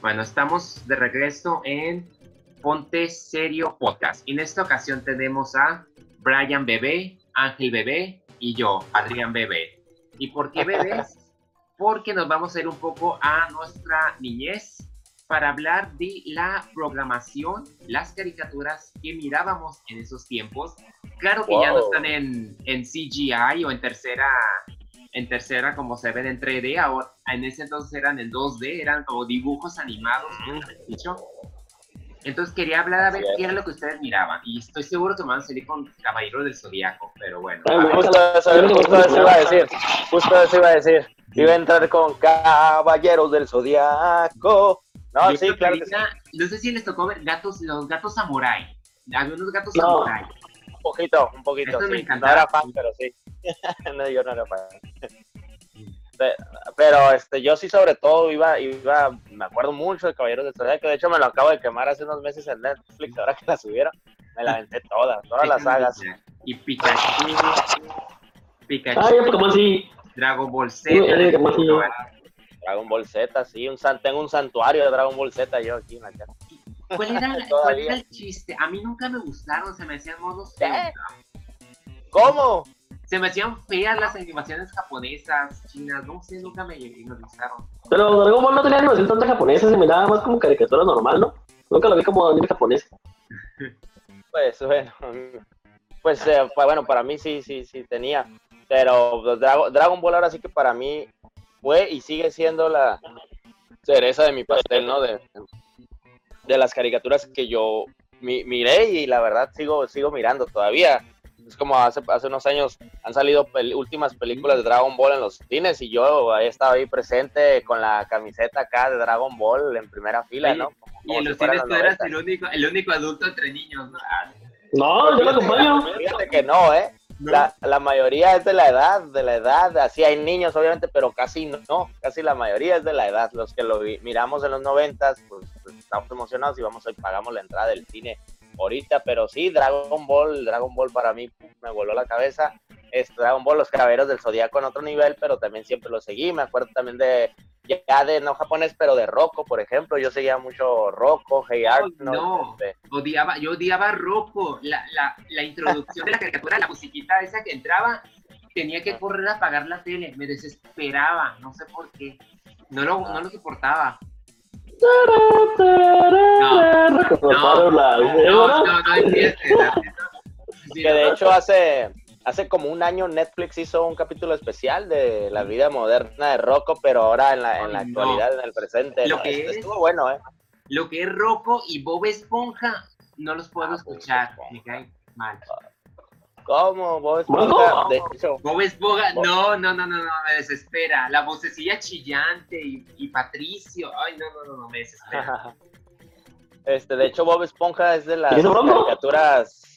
Bueno, estamos de regreso en Ponte Serio Podcast. En esta ocasión tenemos a Brian Bebé, Ángel Bebé y yo, Adrián Bebé. ¿Y por qué bebés? Porque nos vamos a ir un poco a nuestra niñez para hablar de la programación, las caricaturas que mirábamos en esos tiempos. Claro que ya no están en, en CGI o en tercera en tercera como se ven en 3D, ahora en ese entonces eran en 2D, eran como dibujos animados, dicho. Entonces quería hablar a ver qué era lo que ustedes miraban y estoy seguro que me van a salir con Caballero del Zodiaco, pero bueno. justo, eso, iba a decir, justo eso iba a decir. Iba a entrar con Caballeros del Zodiaco. No, sí, claro que sí. No sé si les tocó ver gatos, los gatos samurai. Había unos gatos samurai. Un poquito, un poquito. Sí. me No era fan, pero sí. no, yo no era fan. Pe- Pero este, yo sí sobre todo iba, iba, me acuerdo mucho de Caballeros del Zodiaco, de hecho me lo acabo de quemar hace unos meses en Netflix, ahora que la subieron, me la aventé todas, todas las sagas. Y Pikachu, Pikachu, Ay, como así. Dragon Ball Z. Eh, así. Dragon Ball Z, sí, un san- tengo un santuario de Dragon Ball Z yo aquí en la casa. ¿Cuál era, ¿Cuál era el chiste? A mí nunca me gustaron, se me hacían modos feos. ¿Cómo? Se me hacían feas las animaciones japonesas, chinas, no sé, nunca me, me gustaron. Pero Dragon Ball no tenía animación tanta japonesa, se miraba más como caricatura normal, ¿no? Nunca lo vi como anime japonés. Pues bueno, pues eh, bueno, para mí sí, sí, sí tenía, pero pues, Drago- Dragon Ball ahora sí que para mí fue y sigue siendo la cereza de mi pastel, ¿no? De, de las caricaturas que yo mi- miré y la verdad sigo, sigo mirando todavía. Es como hace, hace unos años han salido pel- últimas películas de Dragon Ball en los cines y yo he estado ahí presente con la camiseta acá de Dragon Ball en primera fila, ¿no? Y Como en si los cines tú eras 90. el único, el único adulto entre niños, ¿no? Ah, No, yo lo acompaño. Fíjate que no, ¿eh? No. La, la mayoría es de la edad, de la edad, así hay niños obviamente, pero casi no, casi la mayoría es de la edad. Los que lo vi- miramos en los noventas, pues, pues, estamos emocionados y vamos hoy pagamos la entrada del cine ahorita, pero sí, Dragon Ball, Dragon Ball para mí me voló la cabeza. Es Dragon Ball, los caballeros del Zodíaco en otro nivel, pero también siempre lo seguí. Me acuerdo también de, ya de no japonés, pero de Rocco, por ejemplo. Yo seguía mucho Rocco, Hey Arnold. no. este, Odiaba, yo odiaba Rocco, la, la, la introducción de la caricatura, la musiquita esa que entraba, tenía que correr a apagar la tele, me desesperaba, no sé por qué, no lo, no lo soportaba. No, no, No, no, no. Sí, que de no. hecho hace hace como un año Netflix hizo un capítulo especial de la vida moderna de Rocco, pero ahora en la, en la no. actualidad, en el presente. Lo ¿no? que Esto es- Estuvo bueno, ¿eh? Lo que es Rocco y Bob Esponja, no los puedo Ah, escuchar, Bob me cae mal. ¿Cómo? Bob ¿Cómo? Esponja? De hecho, Bob Esponja, Bob- no, no, no, no, no, me desespera. La vocecilla chillante y, y Patricio, ay, no, no, no, no, me desespera. este, de hecho Bob Esponja es de las caricaturas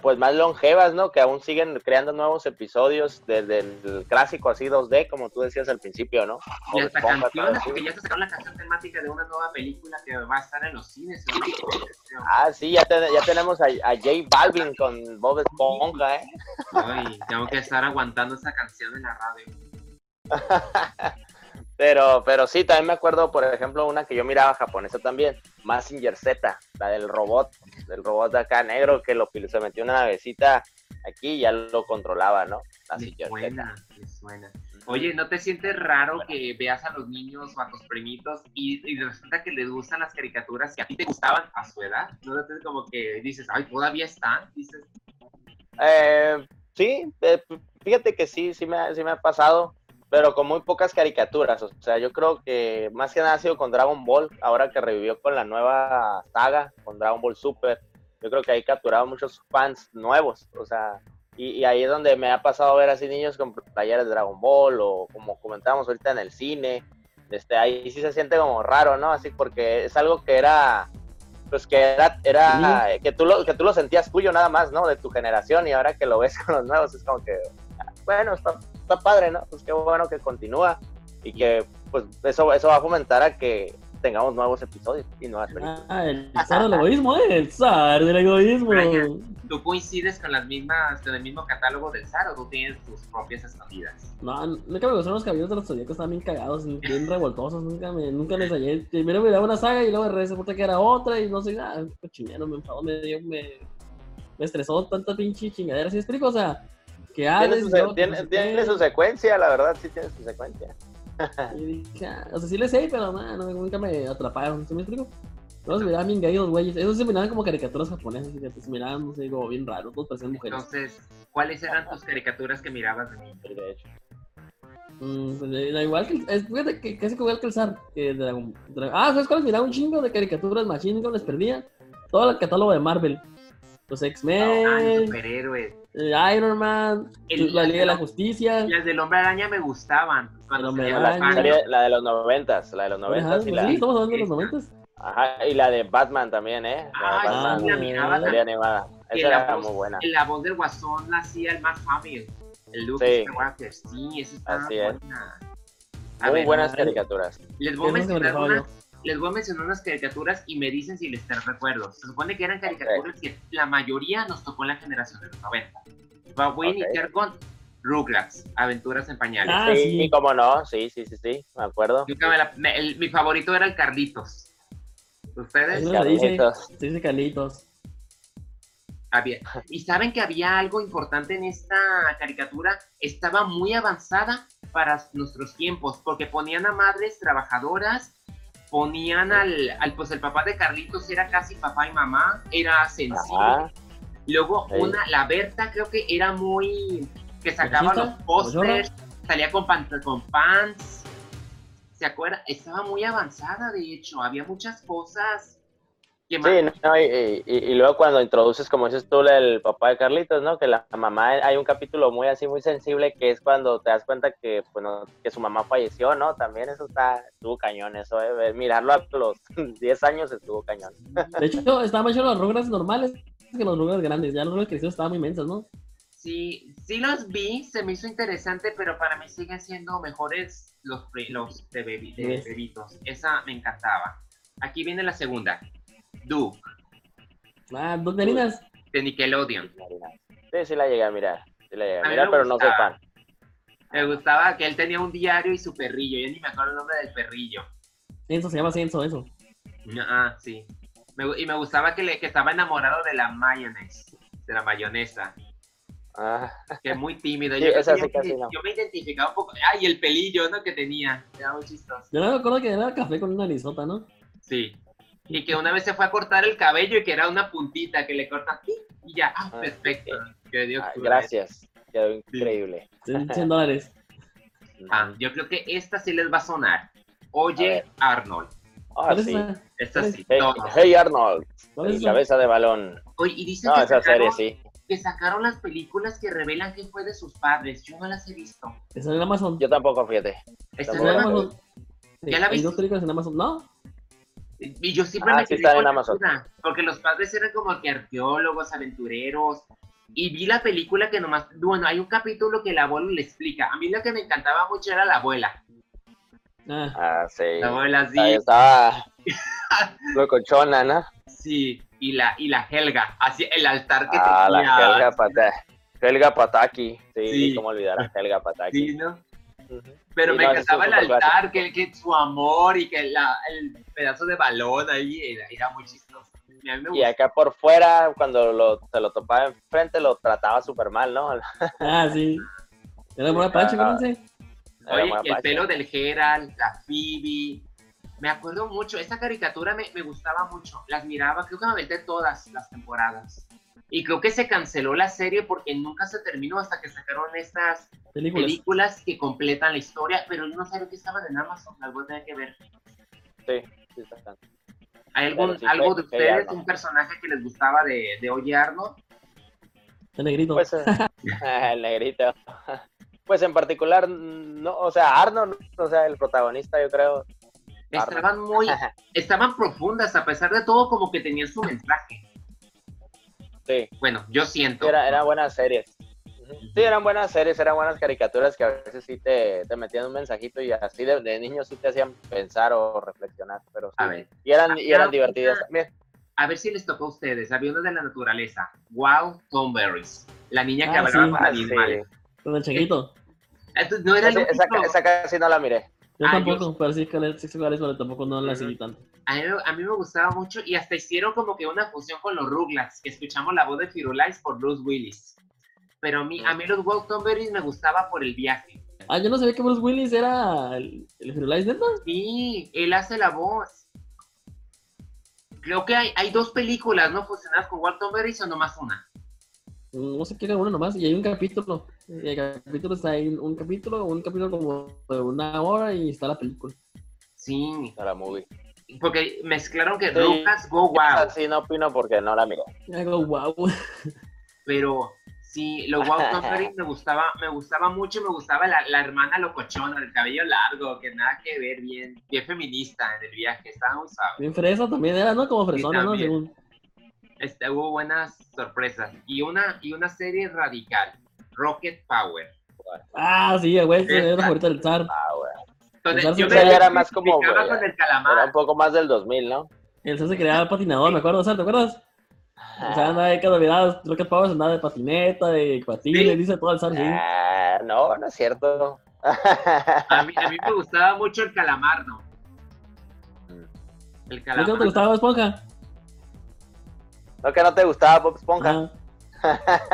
pues más longevas, ¿no? Que aún siguen creando nuevos episodios desde el clásico así 2D, como tú decías al principio, ¿no? Y hasta canciones, porque ya se sacaron la canción temática de una nueva película que va a estar en los cines. ¿no? Ah, sí, ya, te- ya tenemos a, a J Balvin con Bob Esponja, ¿eh? Ay, tengo que estar aguantando esa canción en la radio. Pero, pero sí, también me acuerdo, por ejemplo, una que yo miraba japonesa también, Massinger Z, la del robot, del robot de acá negro que lo, se metió una navecita aquí y ya lo controlaba, ¿no? Me Mazinger suena, me suena. Oye, ¿no te sientes raro que veas a los niños o a tus primitos y, y resulta que les gustan las caricaturas que a ti te gustaban a su edad? ¿No te como que dices, ay, todavía están? Dices, Eh, sí, eh, fíjate que sí, sí me, sí me ha pasado, pero con muy pocas caricaturas. O sea, yo creo que más que nada ha sido con Dragon Ball, ahora que revivió con la nueva saga, con Dragon Ball Super. Yo creo que ahí capturado muchos fans nuevos. O sea, y, y ahí es donde me ha pasado ver así niños con playeras de Dragon Ball o como comentábamos ahorita en el cine. Este, ahí sí se siente como raro, ¿no? Así porque es algo que era pues que era, era que, tú lo, que tú lo sentías tuyo nada más, ¿no? De tu generación y ahora que lo ves con los nuevos es como que, bueno, está, está padre, ¿no? Pues qué bueno que continúa y que pues eso, eso va a fomentar a que tengamos nuevos episodios y nuevas películas. Ah, el zar del egoísmo, ¿eh? El zar del egoísmo. ¿Tú coincides con las mismas, con el mismo catálogo del SAR o tú tienes tus propias escondidas? No, nunca me gustaron los caballeros de los zodíacos, estaban bien cagados, bien revoltosos, nunca me, nunca me hallé. Primero me daba una saga y luego de regreso que era otra y no sé, nada, cochinero, me enfadó, me dio, me, me estresó tanta pinche chingadera, ¿sí explico? O sea, que Tiene su, y tiene- no sé tiene su secuencia, la verdad, sí tiene su secuencia. Y dije, ah, o sea, sí le sé, pero man, no, nunca me atraparon, ¿sí me explico? Todos se miraban bien gay los güeyes, esos se miraban como caricaturas japonesas, fíjate, se miraban, no sé, como bien raros, todos parecían mujeres. Entonces, ¿cuáles eran tus caricaturas que mirabas de? Sí, de hecho. Mm, pues, era igual que, el- es, fíjate que casi igual que el zar, que Dragon, ah, ¿sabes cuáles miraba un chingo de caricaturas machín, no les perdía? Todo el catálogo de Marvel, los Ah, X-Men, superhéroes. Iron Man, El- la Liga de la Justicia, Las del Hombre Araña me gustaban. Cuando El Hombre salían La, serie- la de los noventas, la de los Ajá, noventas y pues la, sí, estamos hablando de los noventas. ajá, y la de Batman también, ¿eh? La de Ah, Batman, sí, la miraba Ah, serie animada. Esa la era voz- muy buena. La voz del guasón la hacía el más Hamill. El Luke Sí. Skywalker. Sí, eso está Así es. buena. A Muy ver, buenas caricaturas. les voy a mencionar unas. Les voy a mencionar unas caricaturas y me dicen si les te recuerdo. Se supone que eran caricaturas que la mayoría nos tocó en la generación de los 90. Va a iniciar con Rugrats, Aventuras en Pañales. Ah, sí, sí. cómo no, sí, sí, sí, sí, me acuerdo. Nunca me la- me- el- mi favorito era el Carlitos. ¿Ustedes? Carlitos. dice Carlitos. Había- Y saben que había algo importante en esta caricatura, estaba muy avanzada para nuestros tiempos, porque ponían a madres trabajadoras, ponían al, al pues el papá de Carlitos era casi papá y mamá, era sensible. Ajá. Luego Sí. una, la Berta creo que era muy, que sacaba los pósters, salía con, pan- con pants, ¿se acuerdan? Estaba muy avanzada, de hecho, había muchas cosas Sí, no, y, y- y luego cuando introduces, como dices tú, el papá de Carlitos, ¿no? Que la mamá, hay un capítulo muy así, muy sensible, que es cuando te das cuenta que, bueno, que su mamá falleció, ¿no? También eso está, estuvo cañón, eso, ¿eh? Mirarlo a los 10 años estuvo cañón. De hecho, estaban más los Rugrats normales que los Rugrats grandes. Ya los Rugrats crecidos estaban muy inmensos, ¿no? Sí, sí los vi, se me hizo interesante, pero para mí siguen siendo mejores los, los de, bebi- de Yes. bebitos. Esa me encantaba. Aquí viene la segunda. Duke, Ah, dos narinas. de Nickelodeon. Sí, sí la llegué a mirar, sí la llegué A mirar, pero no soy fan. Me gustaba que él tenía un diario y su perrillo. Yo ni me acuerdo el nombre del perrillo. Censo, se llama Censo, eso. Ah, sí. Me y me gustaba que, le, que estaba enamorado de la mayonesa, de la mayonesa, Ah, que es muy tímido. Sí, yo, esa sí casi me- no. yo me identificaba un poco. Ay, el pelillo, ¿no? Que tenía. Era muy chistoso. Yo no me acuerdo que era café con una narizota, ¿no? Sí. Y que una vez se fue a cortar el cabello y que era una puntita que le corta ¡pi! y ya, ah, Ah, perfecto. Que Dios ah, gracias, quedó increíble. 100 dólares. Ah, yo creo que esta sí les va a sonar. Oye. Arnold. Ah, ¿Cuál es sí. Esta ¿Cuál sí, Hey, hey, Arnold, ¿Cuál es el cabeza de balón. Oye, y dicen No, que, esa sacaron, serie sí. que sacaron las películas que revelan quién fue de sus padres. Yo no las he visto. Esa en Amazon. Yo tampoco, fíjate. En Amazon. Sí, ¿Ya la hay viste? dos películas en Amazon. ¿No? Y yo siempre Ah, me sí quedé con en la Amazon. duda, porque los padres eran como que arqueólogos, aventureros. Y vi la película que nomás, bueno, hay un capítulo que el abuelo le explica. A mí lo que me encantaba mucho era la abuela. Ah, sí. La abuela sí, Ahí estaba locochona, ¿no? sí, y la, y la Helga, así el altar que Ah, tenía. la Helga Pataki. Helga Pataki. Sí, Sí. cómo olvidar a Helga Pataki. Sí, ¿no? Ujú. Pero Sí, me no, encantaba el altar, que, que su amor y que la, el pedazo de balón ahí era, era muy chistoso. Y a mí me Y gustó. acá por fuera, cuando lo, se lo topaba enfrente, lo trataba súper mal, ¿no? Ah sí. Era Ah. fíjense. Oye, muy el apache. pelo del Gerald, la Phoebe. Me acuerdo mucho, esa caricatura me, me gustaba mucho. Las miraba, creo que me aventé todas las temporadas. Y creo que se canceló la serie porque nunca se terminó hasta que sacaron estas Películas. películas que completan la historia, pero yo no sabía que estaban en Amazon, las voy a tener que ver. Sí, sí, está. ¿Hay algún, sí, algo de ustedes, Arnold. un personaje que les gustaba de, de Oye Arnold? El negrito. Pues, eh, el negrito. Pues en particular, no, o sea, Arnold, o sea, el protagonista, yo creo. Arnold. Estaban muy, estaban profundas, a pesar de todo, como que tenían su mensaje. Sí, Bueno, yo siento. era, era buena serie. Sí, eran buenas series, eran buenas caricaturas que a veces sí te, te metían un mensajito y así de, de niños sí te hacían pensar o reflexionar, pero sí. A ver, Y eran, y eran Ah, divertidas una- también. a ver si les tocó a ustedes. Había uno de la naturaleza. Wow, Tom Berries. La niña que Ah, hablaba sí. con Ah, animales. Con el changuito. Entonces, No era el Esa, esa, único. esa casi no la miré. Yo Ah, tampoco, pero sí, con el sexo cuál es, pero tampoco no la seguí tanto. A mí, a mí me gustaba mucho y hasta hicieron como que una fusión con los Rugrats, que escuchamos la voz de Firulais por Bruce Willis. Pero a mí, a mí los Wow Tom Berries me gustaba por el viaje. Ah, yo no sabía que Bruce Willis era el, el Firulais, ¿neta? Sí, él hace la voz. Creo que hay, hay dos películas, ¿no? Fusionadas con Wow Tom Berries o nomás una. No sé qué era uno nomás, y hay un capítulo. Y el capítulo está ahí, un capítulo, un capítulo como de una hora y está la película. Sí, No la movie. porque mezclaron que Sí. Rugrats Go Wow. Sí no opino porque no la miré. Y hago, wow. pero sí, los Wow me gustaba, me gustaba mucho, me gustaba la, la hermana locochona, del cabello largo, que nada que ver, bien, bien feminista en el viaje, estaba muy suave. Bien fresa también era, ¿no? Como fresona, ¿no? Según. Este, hubo buenas sorpresas. Y una, y una serie radical, Rocket Power. Ah, sí, güey, sí, era la favorita del zar. Ah, yo serie me era más como, güey, con el Era calamar. un poco más del 2000, ¿no? El zar se creaba patinador, me acuerdo, ¿sabes? ¿Te acuerdas? O sea, andaba ahí cada mirada, creo que Powers andaba de patineta, de patines, ¿Sí? dice todo el zar, sí. Ah, no, no es cierto. A mí, a mí me gustaba mucho el calamar, ¿no? El ¿No que calamar. no te gustaba Bob Esponja? ¿No que no te gustaba Bob Esponja? Ajá.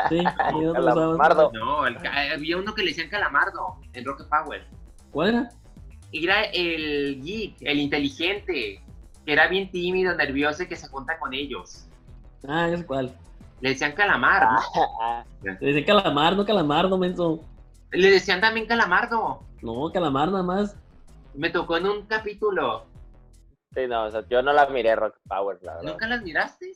Sí, no Calamardo. No, había uno que le decían calamardo en Rocket Power. ¿Cuál era? Era el geek, el inteligente, que era bien tímido, nervioso y que se junta con ellos. Ah, sé cuál. Le decían calamar, ¿no? Ah, Le decía calamar, no calamardo, menso. Le decían también calamardo. No, calamar nada más. Me tocó en un capítulo. sí, no, o sea, yo no la miré Rock Power, la verdad. ¿Nunca las miraste?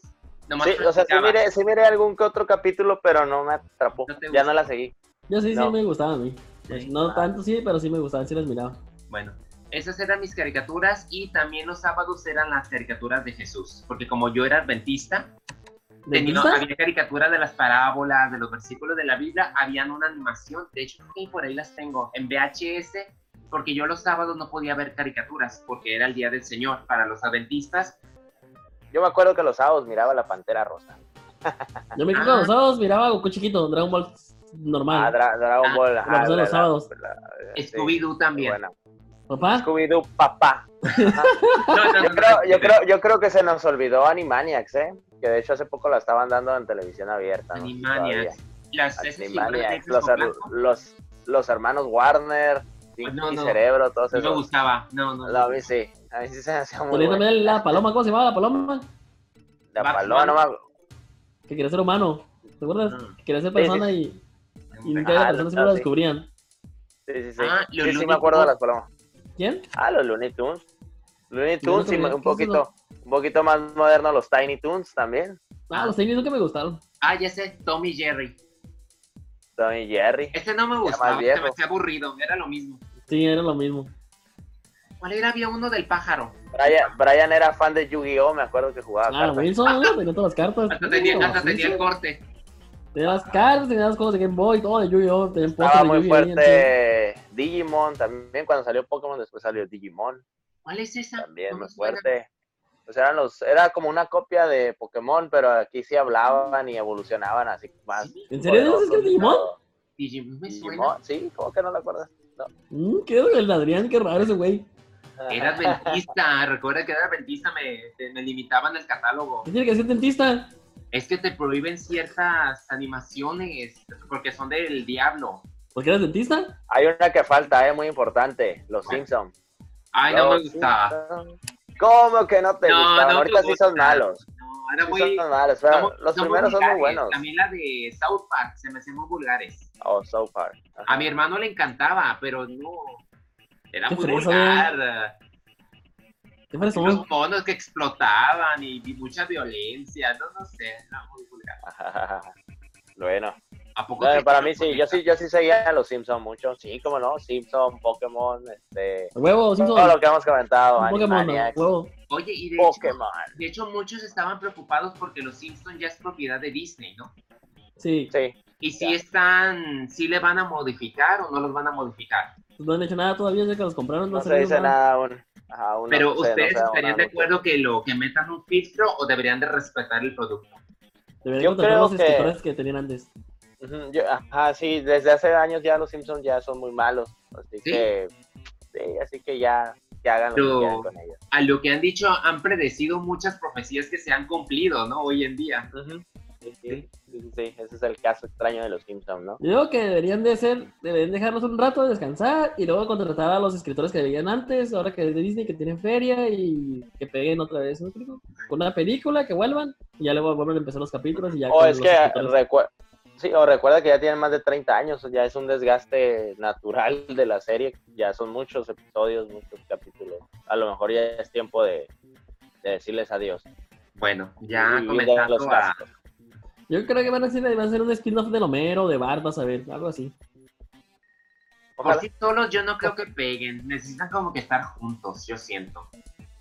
Nomás Sí, o sea, sí miré, sí miré algún que otro capítulo, pero no me atrapó. No ya no la seguí. Yo sí, No. sí me gustaba a mí. Pues, no Ah. tanto, sí, pero sí me gustaban, sí las miraba. Bueno, esas eran mis caricaturas y también los sábados eran las caricaturas de Jesús. Porque como yo era adventista, tenía, había caricaturas de las parábolas, de los versículos de la Biblia, habían una animación. De hecho, por ahí las tengo en VHS, porque yo los sábados no podía ver caricaturas, porque era el día del Señor. Para los adventistas, Yo me acuerdo que los sábados miraba la Pantera Rosa. Yo me quedo Ah. los sábados, miraba Goku chiquito, Dragon Ball normal. Ah, Dra- Dragon Ah, Ball. la pasaba los sábados. sí, Scooby-Doo también. buena. ¿Papá? Scooby-Doo, papá. No, no, no, Yo creo, yo, creo, yo creo que se nos olvidó Animaniacs, ¿eh? Que de hecho hace poco la estaban dando en televisión abierta. ¿no? Animaniacs. Las Animaniacs. Los, hermanos Warner, Pinky no, no. Cerebro, todos no me gustaba. No, no. No, a mí sí. A mí sí se hacía muy también la paloma, ¿cómo se llamaba la paloma? La paloma, no me- Que quería ser humano. ¿Te acuerdas? Que quería ser Sí, sí, persona y, y nunca Ah, las personas siempre ah, lo sí. descubrían. Sí, sí, sí. Ah, los sí, sí me acuerdo de Tunes. las palomas. ¿Quién? Ah, los Looney Tunes. Looney Tunes y sabía, un ¿qué es poquito, un poquito más moderno los Tiny Toons también. Ah, los tenis nunca me gustaron. Ah, ya sé, Tommy Jerry. Tommy Jerry. Este no me gustaba, se me hacía aburrido, era lo mismo. Sí, era lo mismo. ¿Cuál era? Había uno del pájaro. Brian, Brian era fan de Yu-Gi-Oh! Me acuerdo que jugaba Ah, cartas. Wilson, ¿no? tenía todas las cartas. Hasta tenía, hasta tenía el corte. Tenía las cartas, tenía las cosas de Game Boy, todo de Yu-Gi-Oh! Estaba muy fuerte Digimon también. Cuando salió Pokémon, después salió Digimon. ¿Cuál es esa? También muy fuerte. Pues eran los, era como una copia de Pokémon, pero aquí sí hablaban y evolucionaban así más. ¿En serio no es poderosos y Digimon? Digimon me suena. Digimon, sí, ¿cómo que no lo acuerdas? No. Mm, ¿Qué es el Adrián? Qué raro ese güey. Era adventista, recuerda que era adventista, me, me limitaban el catálogo. ¿Qué tiene que ser dentista? Es que te prohíben ciertas animaciones porque son del diablo. ¿Por qué eres dentista? Hay una que falta, es muy importante, Los ¿Cuál? Simpsons. Ay, no me gustaba. Simpsons. ¿Cómo que no te No, gustaban? no Ahorita sí son malos. No, era Sí muy. son malos, pero los primeros son muy buenos. A mí la de South Park se me hacían muy vulgares. Oh, so far. Ajá. A mi hermano le encantaba, pero no. Era muy vulgar. Los monos que explotaban y, y mucha violencia. No, no sé, era muy vulgar. bueno, ¿A poco No, te- para mí sí, yo sí, yo sí seguía a los Simpsons mucho. Sí, como no, Simpson, Pokémon, este, huevo, Simpson. todo lo que hemos comentado, Pokémon, huevo. Oye, y de hecho, Pokémon. de hecho muchos estaban preocupados porque los Simpsons ya es propiedad de Disney, ¿no? Sí. Sí, ¿Y si Ya. están, si le van a modificar o no los van a modificar? Pues no han hecho nada todavía, ya que los compraron. No se dice nada aún. Ajá, aún Pero no ustedes estarían de acuerdo que lo que metan un filtro o deberían de respetar el producto. Deberían Yo creo los que- escritores que tenían antes. Ujú, yo- ajá, sí, desde hace años ya los Simpsons ya son muy malos. Así ¿Sí? que, sí, así que ya, que hagan lo Pero- que con ellos. A lo que han dicho, han predecido muchas profecías que se han cumplido, ¿no? Hoy en día. Sí, sí, sí, sí, sí, ese es el caso extraño de los Simpsons, ¿no? Yo digo que deberían de ser, deberían dejarnos un rato de descansar y luego contratar a los escritores que veían antes, ahora que es de Disney, que tienen feria y que peguen otra vez, ¿me explico? Con una película, que vuelvan y ya luego vuelven a empezar los capítulos y ya. O es que escritores. recuerda, sí, o recuerda que ya tienen más de 30 años, ya es un desgaste natural de la serie, ya son muchos episodios, muchos capítulos. A lo mejor ya es tiempo de, de decirles adiós. Bueno, ya los a. Yo creo que van a hacer, van a hacer un spin-off de Homero, de Bart, vas a ver, algo así. por Ojalá. sí solos yo no creo que peguen. Necesitan como que estar juntos, yo siento.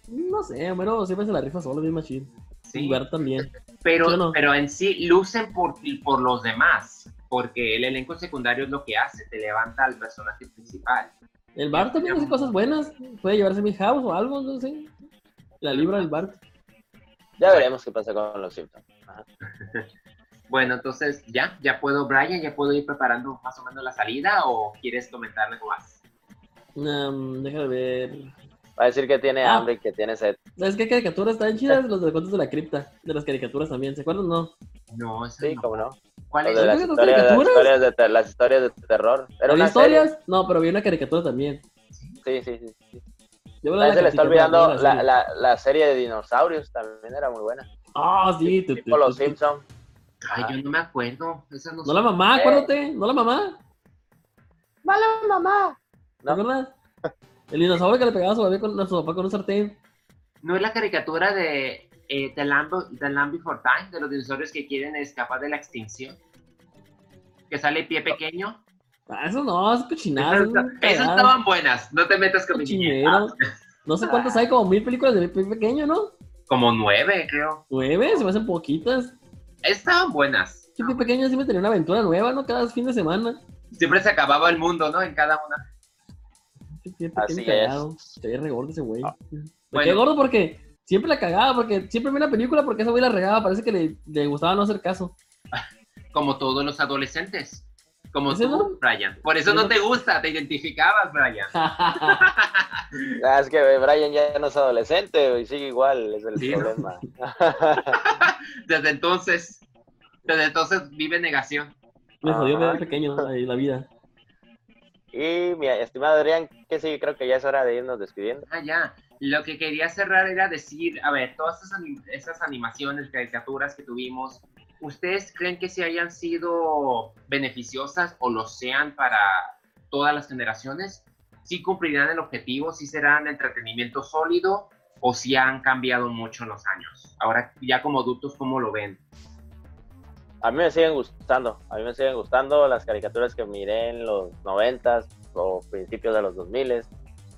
No sé, Homero siempre se la rifa solo, bien machín. Sí. Y Bart también. Pero, pero en sí lucen por, por los demás, porque el elenco secundario es lo que hace, te levanta al personaje principal. El Bart también hace cosas buenas. Puede llevarse mi house o algo, no sé. La libra del Bart. Ya veremos qué pasa con los Simpsons. Bueno, entonces ya, ya puedo, Brian, ya puedo ir preparando más o menos la salida o quieres comentarle algo más. Um, deja de ver. Va a decir que tiene Ah. hambre y que tiene sed. ¿Sabes qué caricaturas están chidas? Los de cuentos de la cripta. De las caricaturas también. ¿Se acuerdan? No. No, Sí, no. cómo no. ¿Cuál Los es? de las ¿No son historias, las caricaturas? historias de, las historias de terror. ¿Había una historias? serie. No, pero vi una caricatura también. Sí, sí, sí. sí. Yo la se le está olvidando la, serie. la, la serie de dinosaurios, también era muy buena. Ah, sí. Tipo los. Simpsons. Ay, yo no me acuerdo. Esa no No la mamá, Eh. acuérdate. No la mamá. ¡Mala mamá! ¿Te No. acuerdas? El dinosaurio que le pegaba a su bebé con a su papá con un sartén. ¿No es la caricatura de eh, The, Land, The Land Before Time, de los dinosaurios que quieren escapar de la extinción? Que sale pie pequeño. Ah, eso no, es cochinada. Esas, es estaban buenas, no te metas con mi. No sé cuántas hay, como mil películas de Pie pequeño, ¿no? Como nueve, creo. Nueve, se me hacen poquitas. Estaban buenas. Pie pequeño siempre tenía una aventura nueva, ¿no? Cada fin de semana. Siempre se acababa el mundo, ¿no? En cada una. Pie Así pequeño es. gordo ese güey. Ah. Me Bueno. quedé gordo porque siempre la cagaba, porque siempre vi una película porque ese güey la regaba. Parece que le, le gustaba no hacer caso. Como todos los adolescentes. Como ¿Ese tú, no? Brian. Por eso ¿Ese no te gusta, te identificabas, Brian. Ah, es que Brian ya no es adolescente y sigue igual, es el Sí, problema. Desde entonces, desde entonces vive negación. Me jodió ver pequeño ahí la vida. y mi estimado Adrián, que sí, creo que ya es hora de irnos despidiendo. Ah, ya. Lo que quería cerrar era decir, a ver, todas esas, anim- esas animaciones, caricaturas que tuvimos, ¿ustedes creen que si hayan sido beneficiosas o lo sean para todas las generaciones? ¿Sí cumplirán el objetivo? ¿Sí serán entretenimiento sólido? ¿O si han cambiado mucho en los años? Ahora, ya como adultos, ¿cómo lo ven? A mí me siguen gustando, a mí me siguen gustando las caricaturas que miré en los noventas o principios de los 2000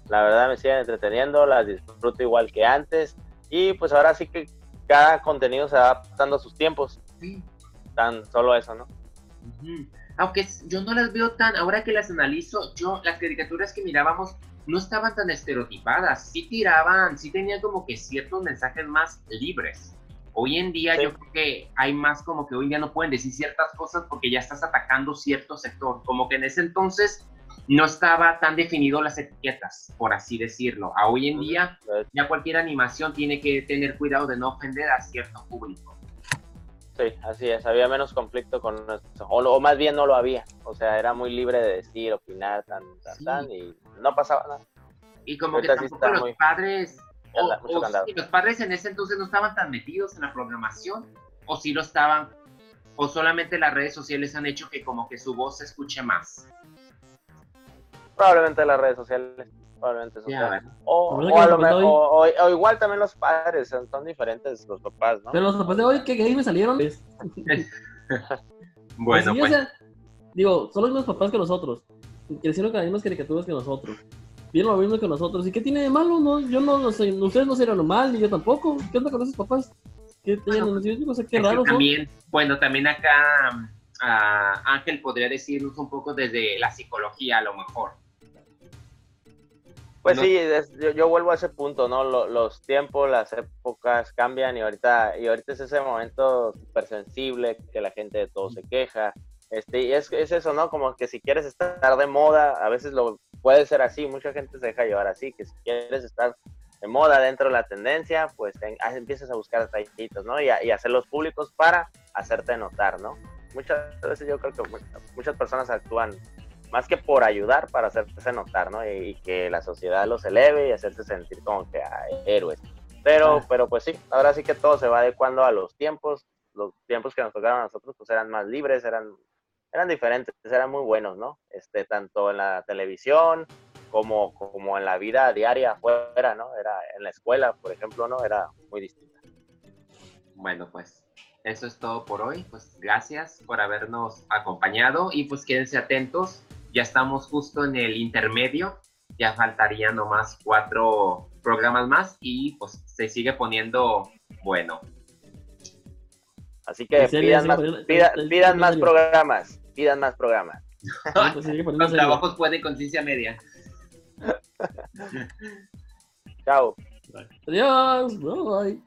La verdad me siguen entreteniendo, las disfruto igual que antes y pues ahora sí que cada contenido se va adaptando a sus tiempos, Sí. tan solo eso, ¿no? Ujú. Aunque s- yo no las veo tan, ahora que las analizo, yo las caricaturas que mirábamos no estaban tan estereotipadas, sí tiraban, sí tenían como que ciertos mensajes más libres. Hoy en día Sí. yo creo que hay más como que hoy en día no pueden decir ciertas cosas porque ya estás atacando cierto sector, como que en ese entonces no estaba tan definido las etiquetas, por así decirlo. A hoy en día ya cualquier animación tiene que tener cuidado de no ofender a cierto público. Sí, así es, había menos conflicto con eso, o, o más bien no lo había, o sea, era muy libre de decir, opinar, tan, tan, Sí. tan, y no pasaba nada. Y como que Ahorita sí tampoco los muy- padres, o, los padres en ese entonces no estaban tan metidos en la programación, o sí lo estaban, o solamente las redes sociales han hecho que como que su voz se escuche más. Probablemente las redes sociales, probablemente. O, ¿Verdad o que a los lo papás mejor, hoy- o, o- o igual también los padres, son, son diferentes los papás, ¿no? Pero los papás de hoy, ¿qué gays me salieron? Bueno, pues, sea, digo, son los mismos papás que nosotros. Crecieron con las mismas caricaturas que nosotros. Vieron lo mismo que nosotros. ¿Y qué tiene de malo? No, yo no, no sé, ustedes no serían mal, ni yo tampoco. ¿Qué onda con esos papás? ¿Qué? Bueno, o sea, qué raro son. también, bueno, también acá, ah, Ángel podría decirnos un poco desde la psicología a lo mejor. Pues No- sí, es- yo, yo vuelvo a ese punto, ¿no? Lo- los tiempos, las épocas cambian y ahorita, y ahorita es ese momento súper sensible que la gente de todo se queja. Este, y es, es eso, ¿no? Como que si quieres estar de moda, a veces lo puede ser así, mucha gente se deja llevar así, que si quieres estar de moda dentro de la tendencia, pues empiezas a buscar detallitos, ¿no? Y, a- y hacerlos públicos para hacerte notar, ¿no? Muchas veces yo creo que mu- muchas personas actúan más que por ayudar, para hacerse notar, ¿no? Y, y que la sociedad los eleve y hacerse sentir como que ah, héroes. Pero, Ah. pero pues sí, ahora sí que todo se va adecuando a los tiempos. Los tiempos que nos tocaron a nosotros pues eran más libres, eran, eran diferentes, eran muy buenos, ¿no? Este, tanto en la televisión como, como en la vida diaria afuera, ¿no? Era en la escuela, por ejemplo, ¿no? Era muy distinta. Bueno, pues eso es todo por hoy. Pues gracias por habernos acompañado y pues quédense atentos. Ya estamos justo en el intermedio. Ya faltarían nomás cuatro programas más y pues se sigue poniendo bueno. Así que pidan más, pida- pidan más programas, pidan más programas. Pues, Los serio. trabajos pueden conciencia media. Chao. Adiós. Bye.